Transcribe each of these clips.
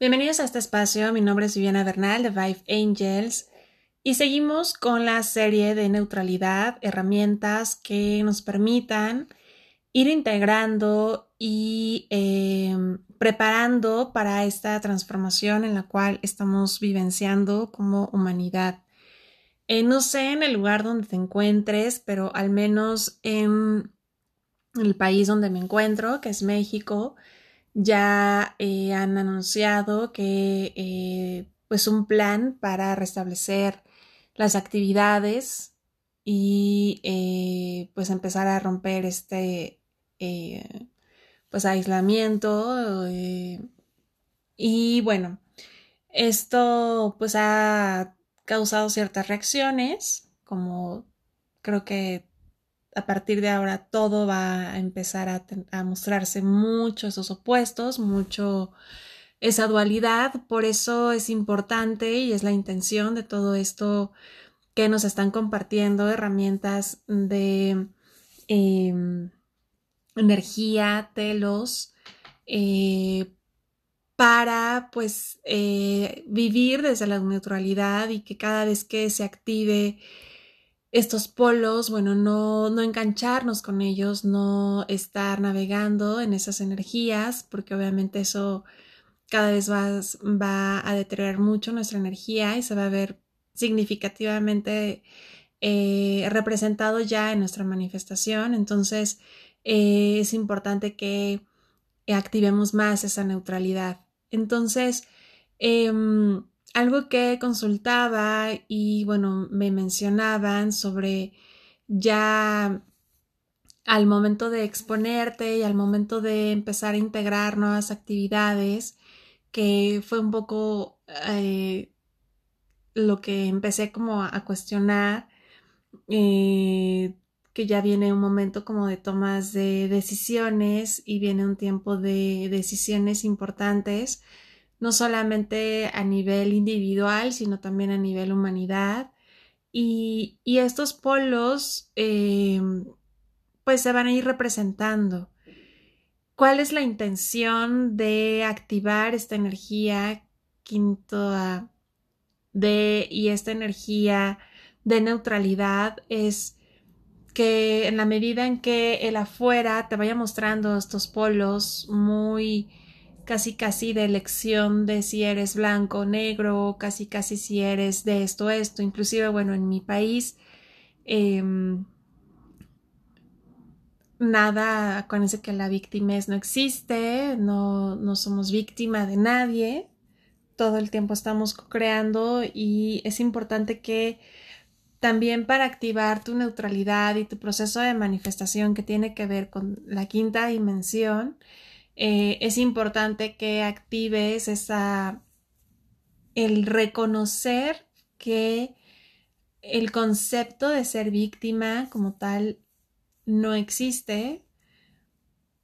Bienvenidos a este espacio, mi nombre es Viviana Bernal de Vive Angels y seguimos con la serie de neutralidad, herramientas que nos permitan ir integrando y em, preparando para esta transformación en la cual estamos vivenciando como humanidad. Eh, no sé en el lugar donde te encuentres, pero al menos en el país donde me encuentro, que es México, ya eh, han anunciado que eh, pues un plan para restablecer las actividades y eh, pues empezar a romper este pues aislamiento y bueno esto pues ha causado ciertas reacciones como creo que a partir de ahora todo va a empezar a, mostrarse mucho esos opuestos, mucho esa dualidad. Por eso es importante y es la intención de todo esto que nos están compartiendo herramientas de em, energía, telos, eh, para pues eh, vivir desde la neutralidad y que cada vez que se active estos polos, bueno, no, no engancharnos con ellos, no estar navegando en esas energías, porque obviamente eso cada vez va, va a deteriorar mucho nuestra energía y se va a ver significativamente eh, representado ya en nuestra manifestación. Entonces, eh, es importante que activemos más esa neutralidad. Entonces, em, algo que consultaba y bueno, me mencionaban sobre ya al momento de exponerte y al momento de empezar a integrar nuevas actividades, que fue un poco eh, lo que empecé como a, cuestionar, eh, que ya viene un momento como de tomas de decisiones y viene un tiempo de decisiones importantes no solamente a nivel individual, sino también a nivel humanidad. Y, estos polos, eh, pues se van a ir representando. ¿Cuál es la intención de activar esta energía quinto de y esta energía de neutralidad? Es que en la medida en que el afuera te vaya mostrando estos polos muy casi casi de elección de si eres blanco o negro, casi casi si eres de esto, esto, inclusive, bueno, en mi país, em, nada, acuérdense que la víctima no existe, no, no somos víctima de nadie, todo el tiempo estamos creando y es importante que también para activar tu neutralidad y tu proceso de manifestación que tiene que ver con la quinta dimensión, eh, es importante que actives esa, el reconocer que el concepto de ser víctima como tal no existe,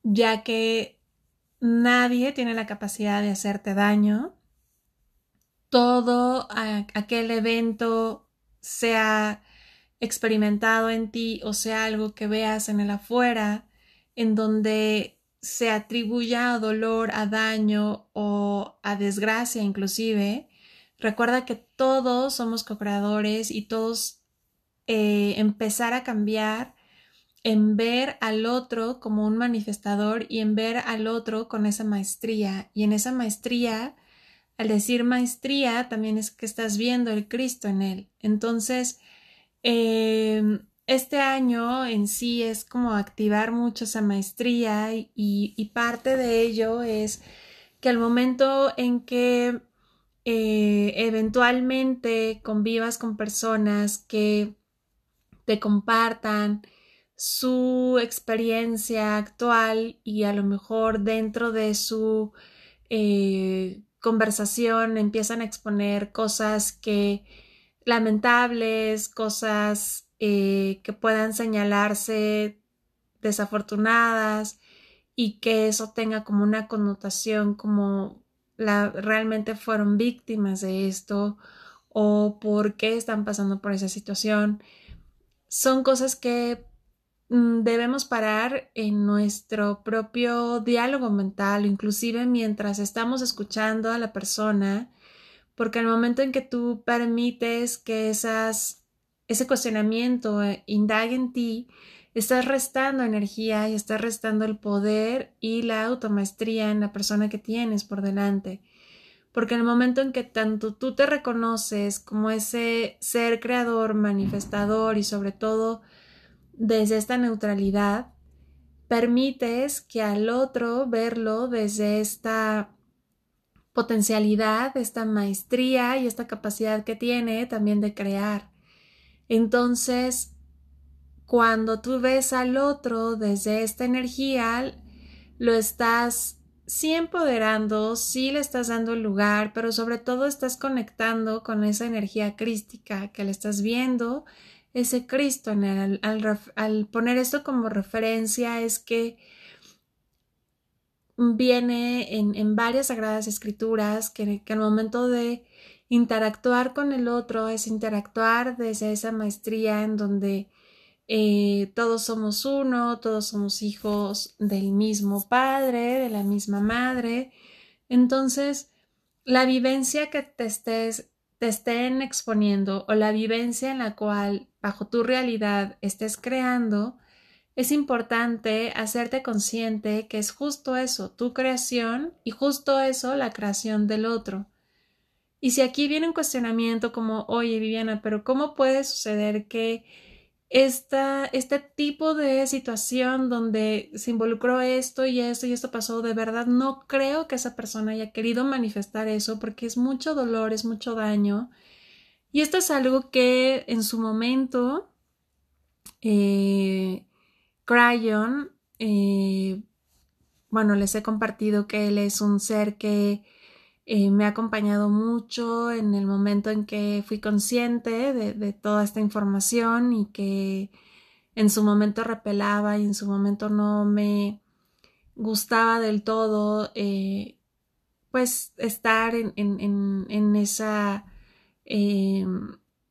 ya que nadie tiene la capacidad de hacerte daño. Todo aquel evento sea experimentado en ti o sea algo que veas en el afuera, en donde se atribuya a dolor, a daño o a desgracia inclusive, recuerda que todos somos co-creadores y todos eh, empezar a cambiar en ver al otro como un manifestador y en ver al otro con esa maestría. Y en esa maestría, al decir maestría, también es que estás viendo el Cristo en él. Entonces, eh, este año en sí es como activar mucho esa maestría y, parte de ello es que al momento en que eh, eventualmente convivas con personas que te compartan su experiencia actual y a lo mejor dentro de su eh, conversación empiezan a exponer cosas que lamentables, cosas eh, que puedan señalarse desafortunadas y que eso tenga como una connotación como la, realmente fueron víctimas de esto o por qué están pasando por esa situación. Son cosas que mm, debemos parar en nuestro propio diálogo mental, inclusive mientras estamos escuchando a la persona, porque al momento en que tú permites que esas, ese cuestionamiento eh, indague en ti, estás restando energía y estás restando el poder y la automaestría en la persona que tienes por delante. Porque en el momento en que tanto tú te reconoces como ese ser creador, manifestador y sobre todo desde esta neutralidad, permites que al otro verlo desde esta potencialidad, esta maestría y esta capacidad que tiene también de crear. Entonces, cuando tú ves al otro desde esta energía, lo estás sí empoderando, sí le estás dando lugar, pero sobre todo estás conectando con esa energía crística que le estás viendo, ese Cristo al, poner esto como referencia es que viene en, varias sagradas escrituras que, que al momento de interactuar con el otro es interactuar desde esa maestría en donde eh, todos somos uno, todos somos hijos del mismo padre, de la misma madre. Entonces, la vivencia que te estés te estén exponiendo o la vivencia en la cual bajo tu realidad estés creando, es importante hacerte consciente que es justo eso, tu creación y justo eso, la creación del otro. Y si aquí viene un cuestionamiento como, oye Viviana, pero ¿cómo puede suceder que esta, este tipo de situación donde se involucró esto y esto y esto pasó, de verdad no creo que esa persona haya querido manifestar eso porque es mucho dolor, es mucho daño. Y esto es algo que en su momento eh, Cryon, eh, bueno, les he compartido que él es un ser que eh, me ha acompañado mucho en el momento en que fui consciente de, toda esta información y que en su momento repelaba y en su momento no me gustaba del todo, eh, pues estar en, esa, eh,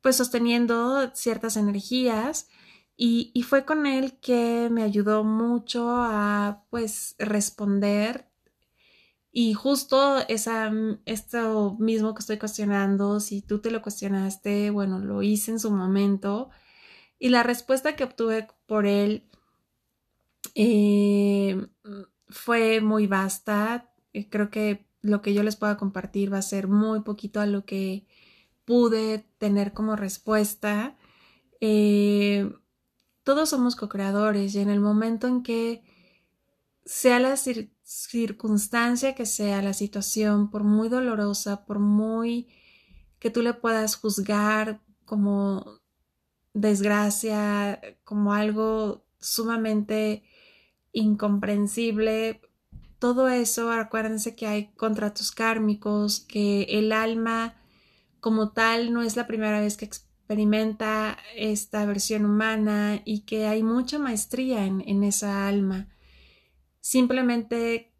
pues sosteniendo ciertas energías. Y, y, fue con él que me ayudó mucho a pues responder y justo esa, esto mismo que estoy cuestionando, si tú te lo cuestionaste, bueno, lo hice en su momento. Y la respuesta que obtuve por él eh, fue muy vasta. Eh, creo que lo que yo les pueda compartir va a ser muy poquito a lo que pude tener como respuesta. Eh, todos somos co-creadores y en el momento en que sea la circunstancia que sea la situación, por muy dolorosa, por muy que tú le puedas juzgar como desgracia, como algo sumamente incomprensible, todo eso, acuérdense que hay contratos kármicos, que el alma como tal no es la primera vez que experimenta esta versión humana y que hay mucha maestría en, en esa alma simplemente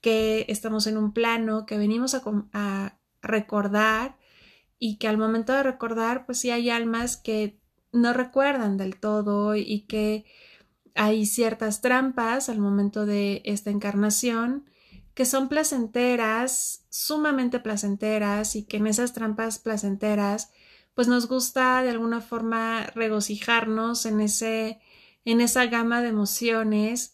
que estamos en un plano, que venimos a, recordar y que al momento de recordar, pues sí hay almas que no recuerdan del todo y que hay ciertas trampas al momento de esta encarnación que son placenteras, sumamente placenteras y que en esas trampas placenteras pues nos gusta de alguna forma regocijarnos en ese en esa gama de emociones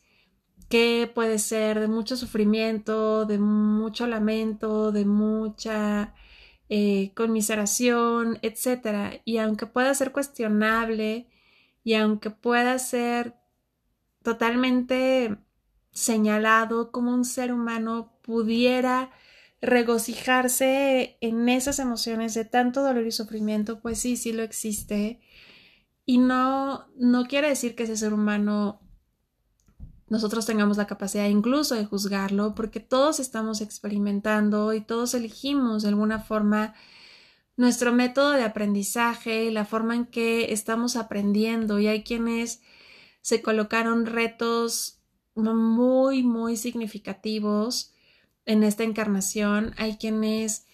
que puede ser de mucho sufrimiento, de mucho lamento, de mucha eh, conmiseración, etc. Y aunque pueda ser cuestionable y aunque pueda ser totalmente señalado como un ser humano pudiera regocijarse en esas emociones de tanto dolor y sufrimiento, pues sí, sí lo existe. Y no, no quiere decir que ese ser humano nosotros tengamos la capacidad incluso de juzgarlo, porque todos estamos experimentando y todos elegimos de alguna forma nuestro método de aprendizaje, la forma en que estamos aprendiendo. Y hay quienes se colocaron retos muy, muy significativos en esta encarnación, hay quienes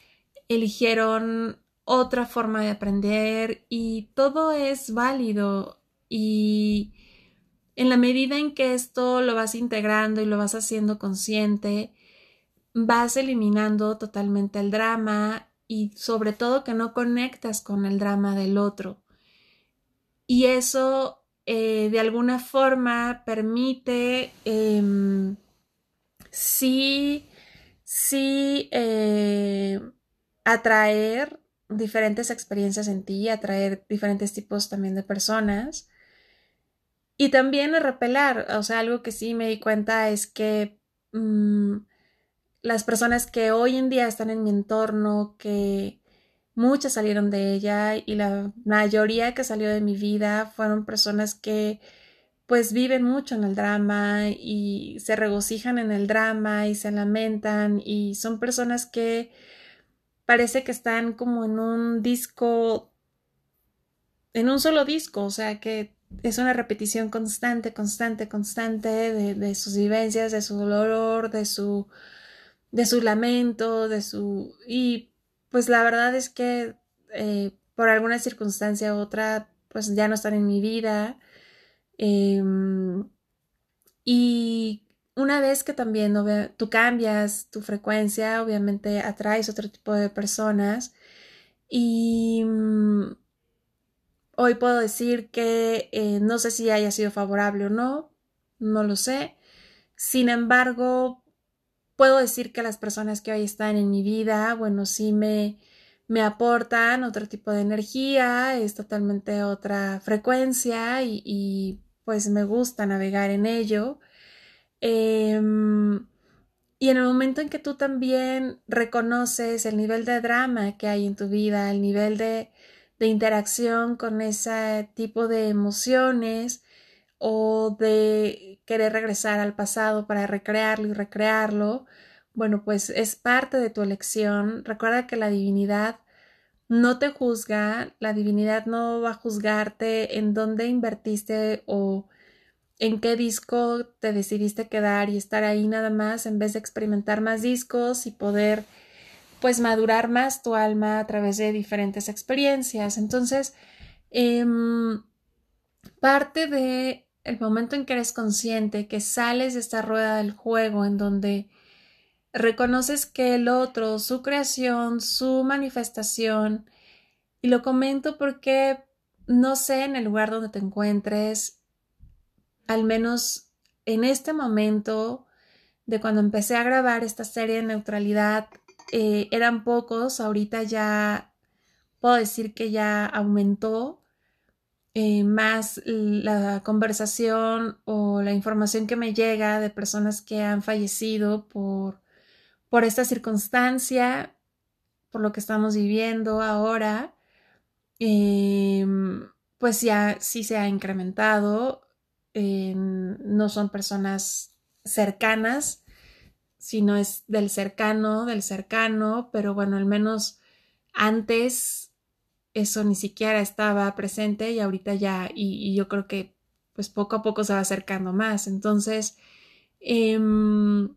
eligieron otra forma de aprender y todo es válido. Y en la medida en que esto lo vas integrando y lo vas haciendo consciente, vas eliminando totalmente el drama y sobre todo que no conectas con el drama del otro. Y eso eh, de alguna forma permite em, sí, sí eh, atraer diferentes experiencias en ti, atraer diferentes tipos también de personas y también repelar, o sea, algo que sí me di cuenta es que mm, las personas que hoy en día están en mi entorno, que muchas salieron de ella y la mayoría que salió de mi vida fueron personas que pues viven mucho en el drama y se regocijan en el drama y se lamentan y son personas que parece que están como en un disco, en un solo disco, o sea que es una repetición constante, constante, constante de, sus vivencias, de su dolor, de su, de su lamento, de su... Y pues la verdad es que eh, por alguna circunstancia u otra, pues ya no están en mi vida. Em, y una vez que también tú cambias tu frecuencia, obviamente atraes otro tipo de personas. Y Hoy puedo decir que eh, no sé si haya sido favorable o no, no lo sé. Sin embargo, puedo decir que las personas que hoy están en mi vida, bueno, sí me, me aportan otro tipo de energía, es totalmente otra frecuencia y, pues me gusta navegar en ello. Em, y en el momento en que tú también reconoces el nivel de drama que hay en tu vida, el nivel de de interacción con ese tipo de emociones o de querer regresar al pasado para recrearlo y recrearlo, bueno, pues es parte de tu elección. Recuerda que la divinidad no te juzga, la divinidad no va a juzgarte en dónde invertiste o en qué disco te decidiste quedar y estar ahí nada más en vez de experimentar más discos y poder pues madurar más tu alma a través de diferentes experiencias. Entonces, em, parte de el momento en que eres consciente, que sales de esta rueda del juego en donde reconoces que el otro, su creación, su manifestación, y lo comento porque no sé en el lugar donde te encuentres, al menos en este momento de cuando empecé a grabar esta serie de neutralidad, eh, eran pocos, ahorita ya puedo decir que ya aumentó eh, más la conversación o la información que me llega de personas que han fallecido por, por esta circunstancia, por lo que estamos viviendo ahora, em, pues ya sí se ha incrementado. no son personas cercanas, si no es del cercano, del cercano, pero bueno, al menos antes eso ni siquiera estaba presente y ahorita ya, y, yo creo que pues poco a poco se va acercando más. Entonces, em,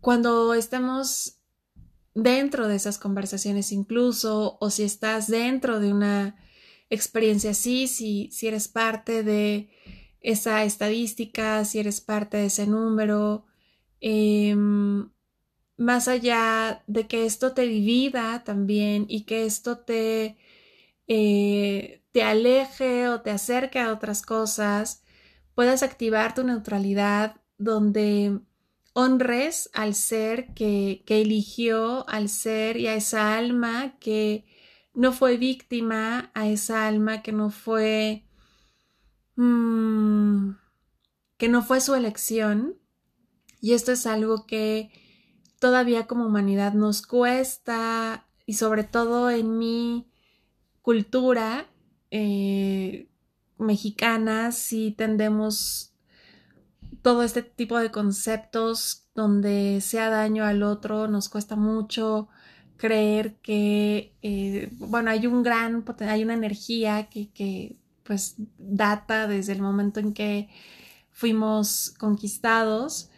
cuando estamos dentro de esas conversaciones incluso, o si estás dentro de una experiencia así, si, si eres parte de esa estadística, si eres parte de ese número, Em, más allá de que esto te divida también y que esto te, eh, te aleje o te acerque a otras cosas, puedas activar tu neutralidad donde honres al ser que, que eligió, al ser y a esa alma que no fue víctima, a esa alma que no fue... Mm, que no fue su elección y esto es algo que todavía como humanidad nos cuesta y sobre todo en mi cultura eh, mexicana si tendemos todo este tipo de conceptos donde sea daño al otro nos cuesta mucho creer que eh, bueno hay un gran hay una energía que, que pues data desde el momento en que fuimos conquistados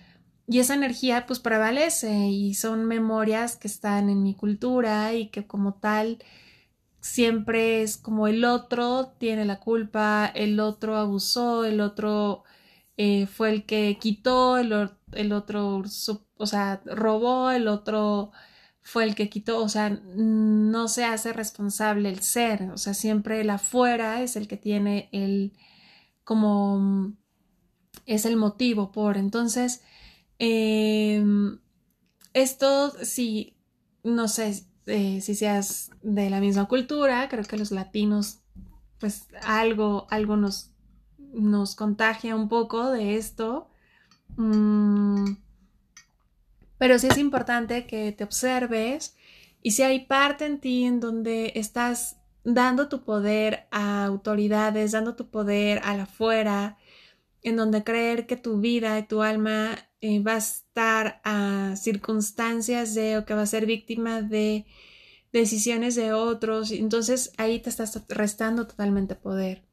y esa energía pues prevalece y son memorias que están en mi cultura y que como tal siempre es como el otro tiene la culpa, el otro abusó, el otro eh, fue el que quitó, el, el otro, o sea, robó, el otro fue el que quitó, o sea, no se hace responsable el ser, o sea, siempre el afuera es el que tiene el, como, es el motivo por, entonces, em, esto sí, no sé eh, si seas de la misma cultura, creo que los latinos, pues algo, algo nos, nos contagia un poco de esto. Mm, pero sí es importante que te observes y si hay parte en ti en donde estás dando tu poder a autoridades, dando tu poder a la afuera, en donde creer que tu vida y tu alma eh, va a estar a circunstancias de o que va a ser víctima de decisiones de otros, entonces ahí te estás restando totalmente poder.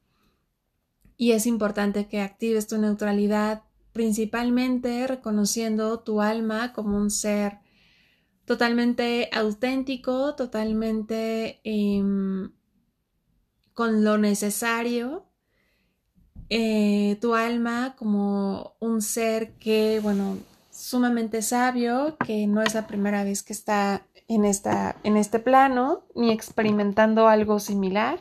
Y es importante que actives tu neutralidad principalmente reconociendo tu alma como un ser totalmente auténtico, totalmente em, con lo necesario, eh, tu alma como un ser que, bueno, sumamente sabio, que no es la primera vez que está en, esta, en este plano, ni experimentando algo similar.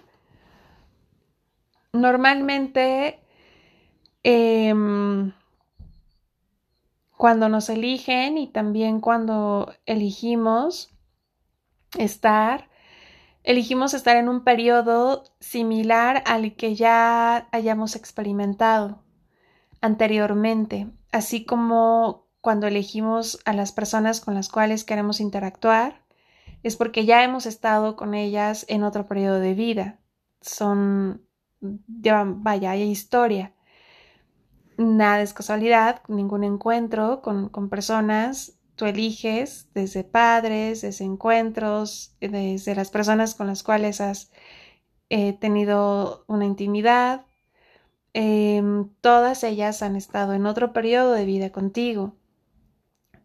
Normalmente, em, cuando nos eligen y también cuando elegimos estar, elegimos estar en un periodo similar al que ya hayamos experimentado anteriormente, así como cuando elegimos a las personas con las cuales queremos interactuar, es porque ya hemos estado con ellas en otro periodo de vida. Son, vaya, hay historia nada es casualidad, ningún encuentro con, personas, tú eliges desde padres, desde encuentros, desde las personas con las cuales has eh, tenido una intimidad, em, todas ellas han estado en otro periodo de vida contigo.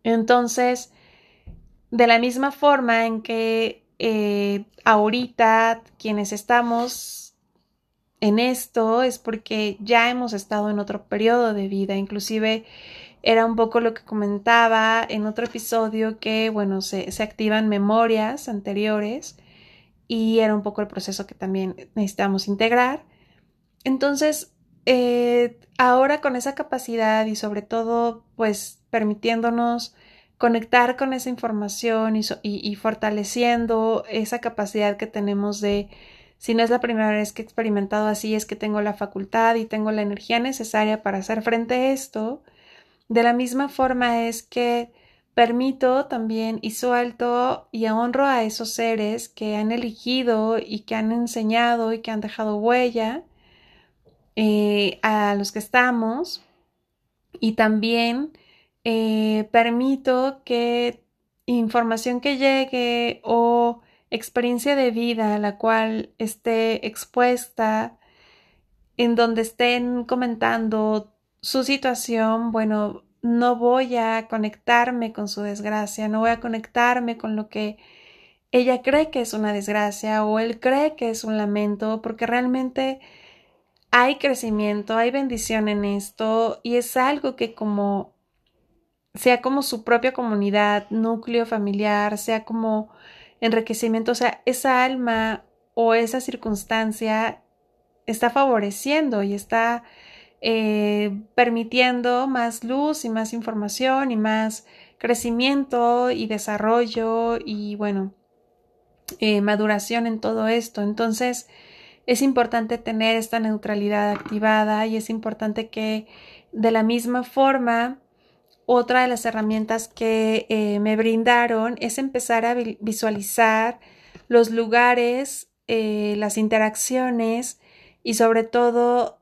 Entonces, de la misma forma en que eh, ahorita quienes estamos en esto es porque ya hemos estado en otro periodo de vida, inclusive era un poco lo que comentaba en otro episodio que, bueno, se, activan memorias anteriores y era un poco el proceso que también necesitamos integrar. Entonces, eh, ahora con esa capacidad y sobre todo, pues permitiéndonos conectar con esa información y fortaleciendo esa capacidad que tenemos de si no es la primera vez que he experimentado así, es que tengo la facultad y tengo la energía necesaria para hacer frente a esto. De la misma forma es que permito también y suelto y honro a esos seres que han elegido y que han enseñado y que han dejado huella eh, a los que estamos. Y también eh, permito que información que llegue o experiencia de vida a la cual esté expuesta, en donde estén comentando su situación, bueno, no voy a conectarme con su desgracia, no voy a conectarme con lo que ella cree que es una desgracia o él cree que es un lamento, porque realmente hay crecimiento, hay bendición en esto y es algo que como sea como su propia comunidad, núcleo familiar, sea como enriquecimiento, o sea, esa alma o esa circunstancia está favoreciendo y está eh, permitiendo más luz y más información y más crecimiento y desarrollo y bueno, eh, maduración en todo esto. Entonces, es importante tener esta neutralidad activada y es importante que de la misma forma otra de las herramientas que eh, me brindaron es empezar a visualizar los lugares, las interacciones y sobre todo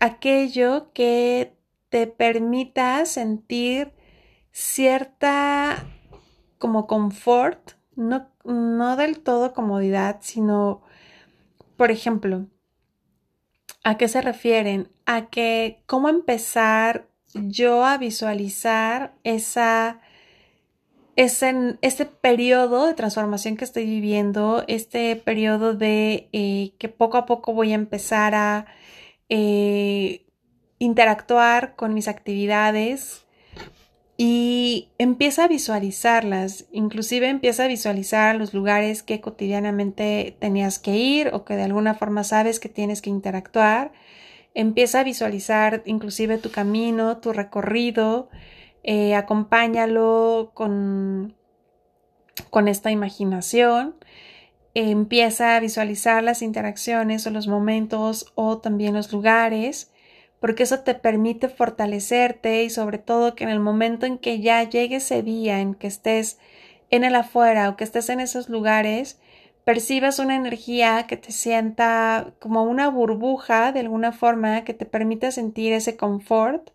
aquello que te permita sentir cierta como confort, no, no del todo comodidad, sino, por ejemplo, ¿a qué se refieren? A que cómo empezar yo a visualizar esa es en este periodo de transformación que estoy viviendo, este periodo de eh, que poco a poco voy a empezar a eh, interactuar con mis actividades y empieza a visualizarlas, inclusive empieza a visualizar los lugares que cotidianamente tenías que ir o que de alguna forma sabes que tienes que interactuar. Empieza a visualizar inclusive tu camino, tu recorrido, eh, acompáñalo con, con esta imaginación. Empieza a visualizar las interacciones o los momentos o también los lugares, porque eso te permite fortalecerte y sobre todo que en el momento en que ya llegue ese día en que estés en el afuera o que estés en esos lugares, percibas una energía que te sienta como una burbuja de alguna forma que te permita sentir ese confort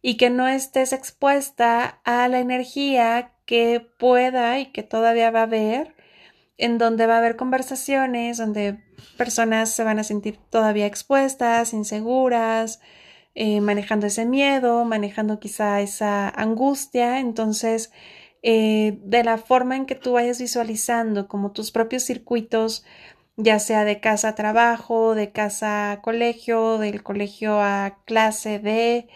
y que no estés expuesta a la energía que pueda y que todavía va a haber, en donde va a haber conversaciones, donde personas se van a sentir todavía expuestas, inseguras, eh, manejando ese miedo, manejando quizá esa angustia. Entonces, eh, de la forma en que tú vayas visualizando como tus propios circuitos, ya sea de casa a trabajo, de casa a colegio, del colegio a clase de,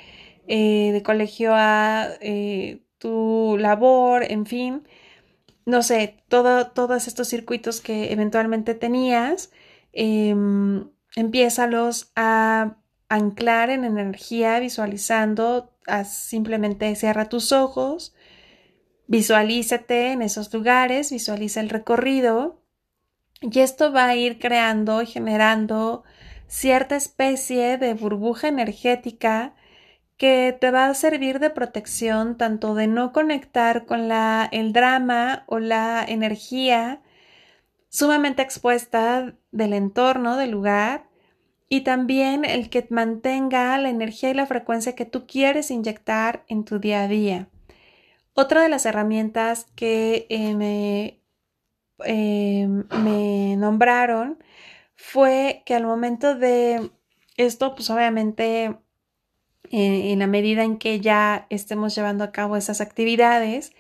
eh, de colegio a tu labor, en fin, no sé, todo, todos estos circuitos que eventualmente tenías, eh, a anclar en energía visualizando, simplemente cierra tus ojos, visualízate en esos lugares, visualiza el recorrido y esto va a ir creando y generando cierta especie de burbuja energética que te va a servir de protección tanto de no conectar con la, el drama o la energía sumamente expuesta del entorno, del lugar, y también el que mantenga la energía y la frecuencia que tú quieres inyectar en tu día a día. Otra de las herramientas que eh, me, eh, me nombraron fue que al momento de esto, pues obviamente en la medida en que ya estemos llevando a cabo esas actividades.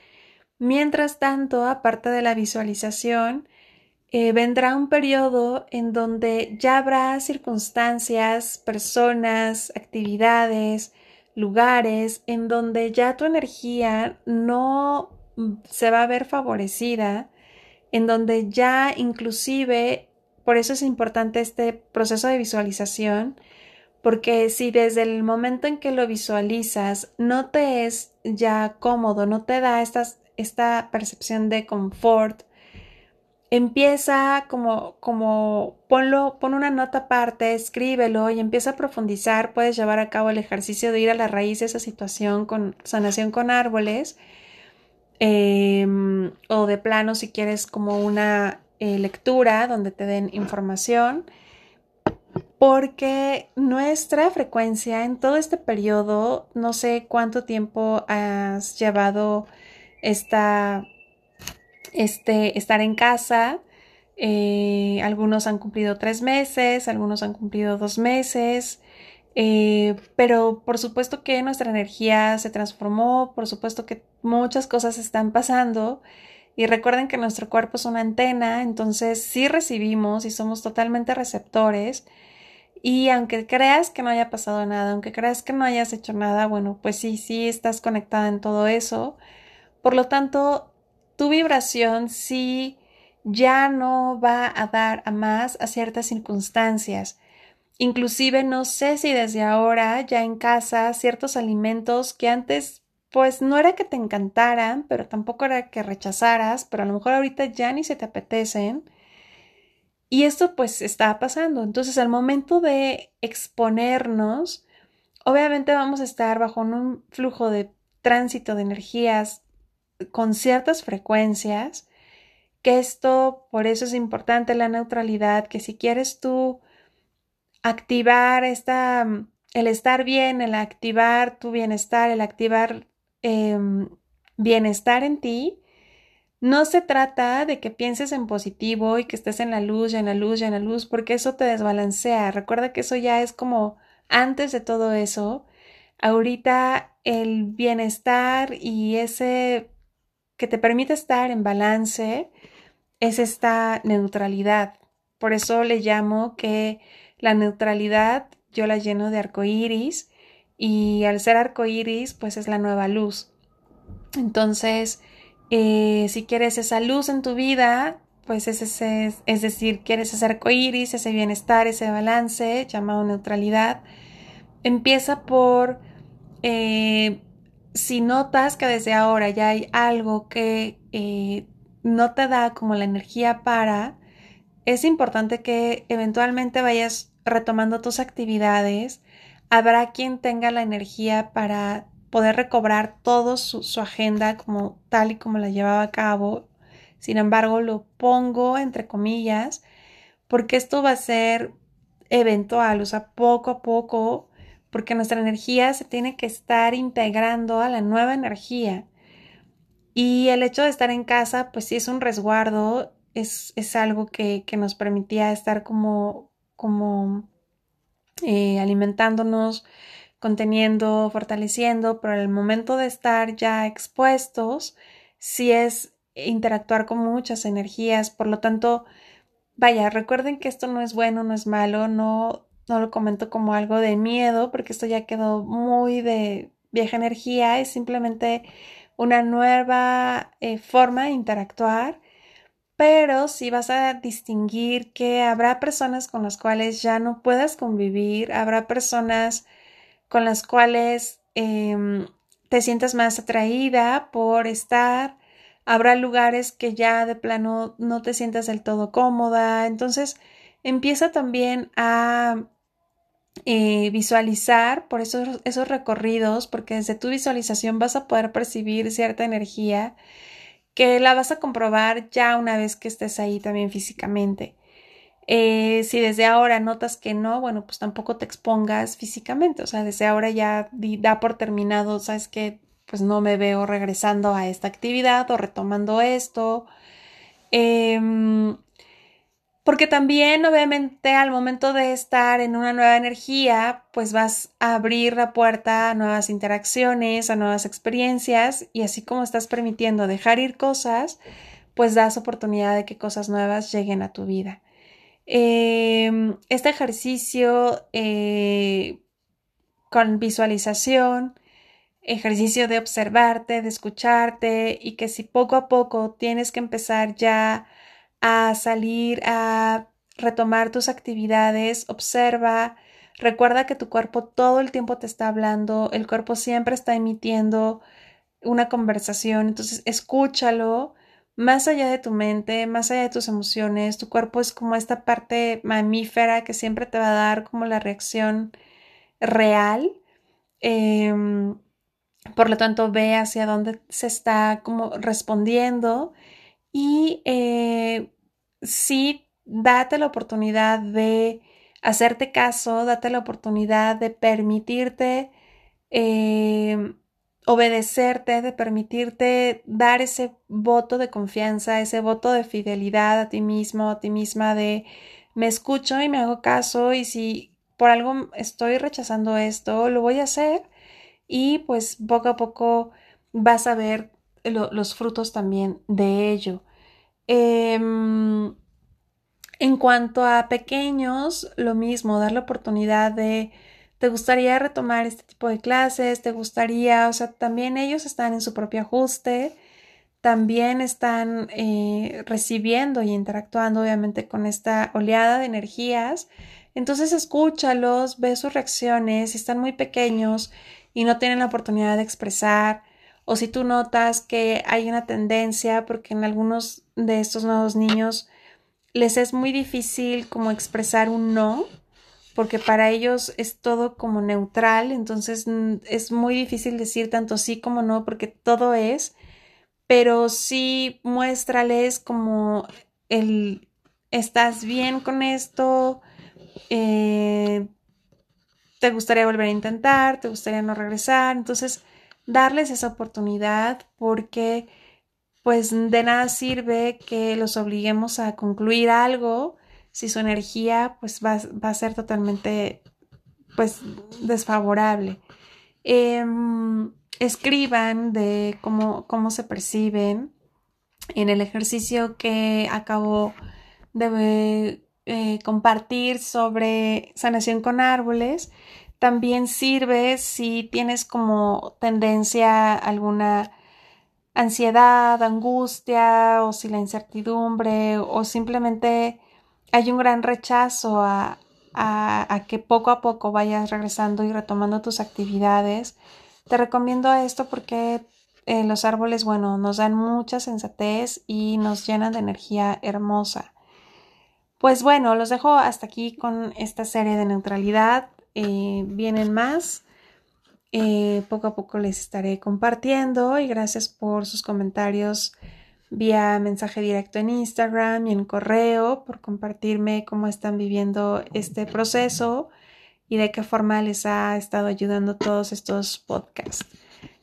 Mientras tanto, aparte de la visualización, eh, vendrá un periodo en donde ya habrá circunstancias, personas, actividades, lugares en donde ya tu energía no se va a ver favorecida, en donde ya inclusive, por eso es importante este proceso de visualización, porque si desde el momento en que lo visualizas no te es ya cómodo, no te da esta percepción de confort, empieza como, como ponlo, pon una nota aparte, escríbelo y empieza a profundizar. Puedes llevar a cabo el ejercicio de ir a la raíz de esa situación con sanación con árboles. Em, o de plano si quieres como una eh, lectura donde te den información porque nuestra frecuencia en todo este periodo, no sé cuánto tiempo has llevado esta, este, estar en casa, eh, algunos han cumplido tres meses, algunos han cumplido dos meses, eh, pero por supuesto que nuestra energía se transformó, por supuesto que muchas cosas están pasando. Y recuerden que nuestro cuerpo es una antena, entonces sí recibimos y somos totalmente receptores. Y aunque creas que no haya pasado nada, aunque creas que no hayas hecho nada, bueno, pues sí, sí estás conectada en todo eso. Por lo tanto, tu vibración sí ya no va a dar a más a ciertas circunstancias. Inclusive no sé si desde ahora ya en casa ciertos alimentos que antes pues no era que te encantaran, pero tampoco era que rechazaras, pero a lo mejor ahorita ya ni se te apetecen y esto pues está pasando. Entonces, al momento de exponernos, obviamente vamos a estar bajo un flujo de tránsito de energías con ciertas frecuencias, que esto, por eso es importante la neutralidad, que si quieres tú activar esta, el estar bien, el activar tu bienestar, el activar em, bienestar en ti, no se trata de que pienses en positivo y que estés en la luz, ya en la luz, ya en la luz, porque eso te desbalancea. Recuerda que eso ya es como antes de todo eso. Ahorita el bienestar y ese que te permite estar en balance es esta neutralidad. Por eso le llamo que la neutralidad yo la lleno de arcoíris y al ser arcoíris pues es la nueva luz. Entonces, eh, si quieres esa luz en tu vida, pues es, ese, es decir, quieres ese arcoíris, ese bienestar, ese balance llamado neutralidad, empieza por eh, si notas que desde ahora ya hay algo que eh, no te da como la energía para, es importante que eventualmente vayas retomando tus actividades. Habrá quien tenga la energía para poder recobrar todo su, su, agenda como tal y como la llevaba a cabo. Sin embargo, lo pongo entre comillas porque esto va a ser eventual, o sea, poco a poco, porque nuestra energía se tiene que estar integrando a la nueva energía. Y el hecho de estar en casa, pues sí es un resguardo, es, es algo que, que, nos permitía estar como, como eh, alimentándonos, conteniendo, fortaleciendo, pero el momento de estar ya expuestos, sí es interactuar con muchas energías, por lo tanto, vaya, recuerden que esto no es bueno, no es malo, no, no lo comento como algo de miedo, porque esto ya quedó muy de vieja energía, es simplemente una nueva eh, forma de interactuar pero si vas a distinguir que habrá personas con las cuales ya no puedas convivir, habrá personas con las cuales em, te sientas más atraída por estar, habrá lugares que ya de plano no te sientas del todo cómoda, entonces empieza también a eh, visualizar por esos, esos recorridos, porque desde tu visualización vas a poder percibir cierta energía que la vas a comprobar ya una vez que estés ahí también físicamente. Eh, si desde ahora notas que no, bueno, pues tampoco te expongas físicamente, o sea, desde ahora ya da por terminado, sabes que pues no me veo regresando a esta actividad o retomando esto. Eh, porque también obviamente al momento de estar en una nueva energía, pues vas a abrir la puerta a nuevas interacciones, a nuevas experiencias y así como estás permitiendo dejar ir cosas, pues das oportunidad de que cosas nuevas lleguen a tu vida. Em, este ejercicio eh, con visualización, ejercicio de observarte, de escucharte y que si poco a poco tienes que empezar ya a salir a retomar tus actividades, observa, recuerda que tu cuerpo todo el tiempo te está hablando, el cuerpo siempre está emitiendo una conversación, entonces escúchalo más allá de tu mente, más allá de tus emociones, tu cuerpo es como esta parte mamífera que siempre te va a dar como la reacción real. Em, por lo tanto, ve hacia dónde se está como respondiendo y eh, sí, date la oportunidad de hacerte caso, date la oportunidad de permitirte eh, obedecerte, de permitirte dar ese voto de confianza, ese voto de fidelidad a ti mismo, a ti misma, de me escucho y me hago caso y si por algo estoy rechazando esto, lo voy a hacer y pues poco a poco vas a ver los frutos también de ello. Em, en cuanto a pequeños, lo mismo, dar la oportunidad de, ¿te gustaría retomar este tipo de clases? ¿Te gustaría? O sea, también ellos están en su propio ajuste, también están eh, recibiendo y interactuando obviamente con esta oleada de energías. Entonces escúchalos, ve sus reacciones, si están muy pequeños y no tienen la oportunidad de expresar, o si tú notas que hay una tendencia, porque en algunos de estos nuevos niños les es muy difícil como expresar un no, porque para ellos es todo como neutral, entonces es muy difícil decir tanto sí como no, porque todo es, pero sí muéstrales como el estás bien con esto, eh, te gustaría volver a intentar, te gustaría no regresar, entonces darles esa oportunidad porque pues de nada sirve que los obliguemos a concluir algo si su energía pues va, a ser totalmente pues desfavorable. Em, escriban de cómo, cómo se perciben en el ejercicio que acabo de eh, compartir sobre sanación con árboles. También sirve si tienes como tendencia alguna ansiedad, angustia o si la incertidumbre o simplemente hay un gran rechazo a, que poco a poco vayas regresando y retomando tus actividades. Te recomiendo esto porque eh, los árboles, bueno, nos dan mucha sensatez y nos llenan de energía hermosa. Pues bueno, los dejo hasta aquí con esta serie de neutralidad. Eh, vienen más. Eh, poco a poco les estaré compartiendo y gracias por sus comentarios vía mensaje directo en Instagram y en correo, por compartirme cómo están viviendo este proceso y de qué forma les ha estado ayudando todos estos podcasts.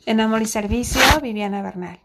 En Amor y Servicio, Viviana Bernal.